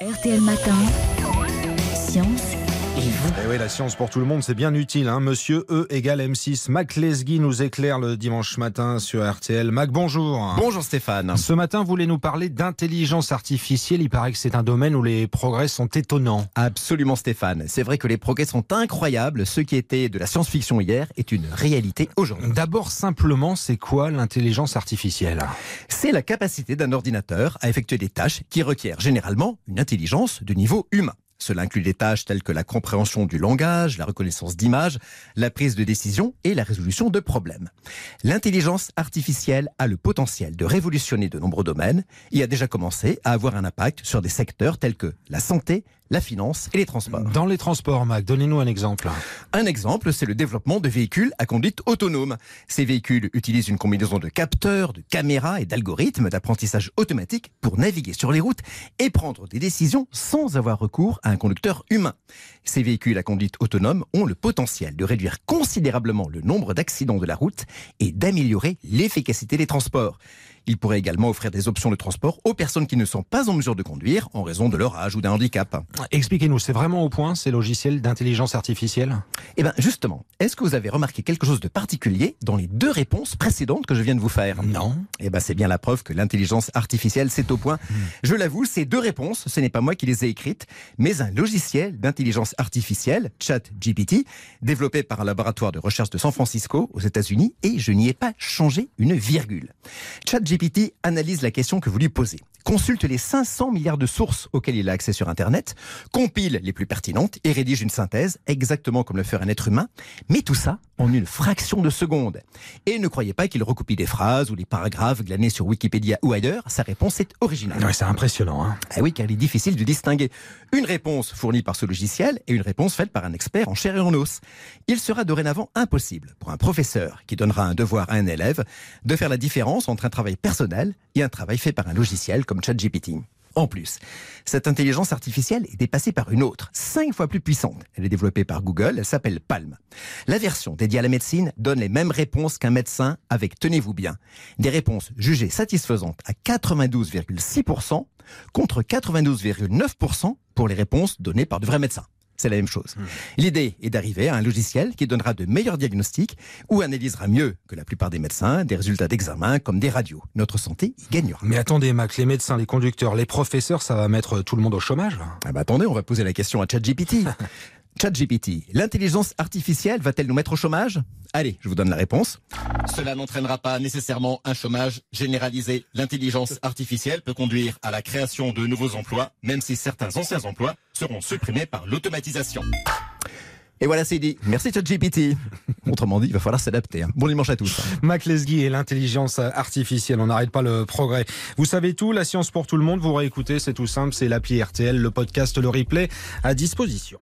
RTL Matin, Science et vous. Eh oui, la science pour tout le monde, c'est bien utile. Hein. Monsieur E égale M6. Mac Lesguy nous éclaire le dimanche matin sur RTL. Mac, bonjour. Bonjour Stéphane. Ce matin, vous voulez nous parler d'intelligence artificielle. Il paraît que c'est un domaine où les progrès sont étonnants. Absolument Stéphane. C'est vrai que les progrès sont incroyables. Ce qui était de la science-fiction hier est une réalité aujourd'hui. D'abord, simplement, c'est quoi l'intelligence artificielle? C'est la capacité d'un ordinateur à effectuer des tâches qui requièrent généralement une intelligence de niveau humain. Cela inclut des tâches telles que la compréhension du langage, la reconnaissance d'images, la prise de décision et la résolution de problèmes. L'intelligence artificielle a le potentiel de révolutionner de nombreux domaines et a déjà commencé à avoir un impact sur des secteurs tels que la santé, la finance et les transports. Dans les transports, Mac, donnez-nous un exemple. Un exemple, c'est le développement de véhicules à conduite autonome. Ces véhicules utilisent une combinaison de capteurs, de caméras et d'algorithmes d'apprentissage automatique pour naviguer sur les routes et prendre des décisions sans avoir recours à un conducteur humain. Ces véhicules à conduite autonome ont le potentiel de réduire considérablement le nombre d'accidents de la route et d'améliorer l'efficacité des transports. Il pourrait également offrir des options de transport aux personnes qui ne sont pas en mesure de conduire en raison de leur âge ou d'un handicap. Expliquez-nous, c'est vraiment au point ces logiciels d'intelligence artificielle? Eh bien, justement, est-ce que vous avez remarqué quelque chose de particulier dans les deux réponses précédentes que je viens de vous faire? Non. Eh bien, c'est bien la preuve que l'intelligence artificielle, c'est au point. Je l'avoue, ces deux réponses, ce n'est pas moi qui les ai écrites, mais un logiciel d'intelligence artificielle, ChatGPT, développé par un laboratoire de recherche de San Francisco, aux États-Unis, et je n'y ai pas changé une virgule. ChatGPT analyse la question que vous lui posez, consulte les 500 milliards de sources auxquelles il a accès sur Internet, compile les plus pertinentes et rédige une synthèse, exactement comme le ferait un être humain, mais tout ça en une fraction de seconde. Et ne croyez pas qu'il recopie des phrases ou des paragraphes glanés sur Wikipédia ou ailleurs, sa réponse est originale. Ouais, c'est impressionnant. Hein. Ah oui, car il est difficile de distinguer une réponse fournie par ce logiciel et une réponse faite par un expert en chair et en os. Il sera dorénavant impossible pour un professeur qui donnera un devoir à un élève de faire la différence entre un travail personnel et un travail fait par un logiciel comme ChatGPT. En plus, cette intelligence artificielle est dépassée par une autre, cinq fois plus puissante. Elle est développée par Google, elle s'appelle Palm. La version dédiée à la médecine donne les mêmes réponses qu'un médecin avec, tenez-vous bien, des réponses jugées satisfaisantes à 92,6% contre 92,9% pour les réponses données par de vrais médecins. C'est la même chose. L'idée est d'arriver à un logiciel qui donnera de meilleurs diagnostics ou analysera mieux que la plupart des médecins des résultats d'examen comme des radios. Notre santé y gagnera. Mais attendez, Mac, les médecins, les conducteurs, les professeurs, ça va mettre tout le monde au chômage Ah bah attendez, on va poser la question à ChatGPT. ChatGPT, l'intelligence artificielle va-t-elle nous mettre au chômage? Allez, je vous donne la réponse. Cela n'entraînera pas nécessairement un chômage généralisé. L'intelligence artificielle peut conduire à la création de nouveaux emplois, même si certains anciens emplois seront supprimés par l'automatisation. Et voilà, c'est dit. Merci ChatGPT. Autrement dit, il va falloir s'adapter. hein. Bon dimanche à tous. Mac Lesguy et l'intelligence artificielle, on n'arrête pas le progrès. Vous savez tout, la science pour tout le monde, vous réécoutez, c'est tout simple, c'est l'appli RTL, le podcast, le replay à disposition.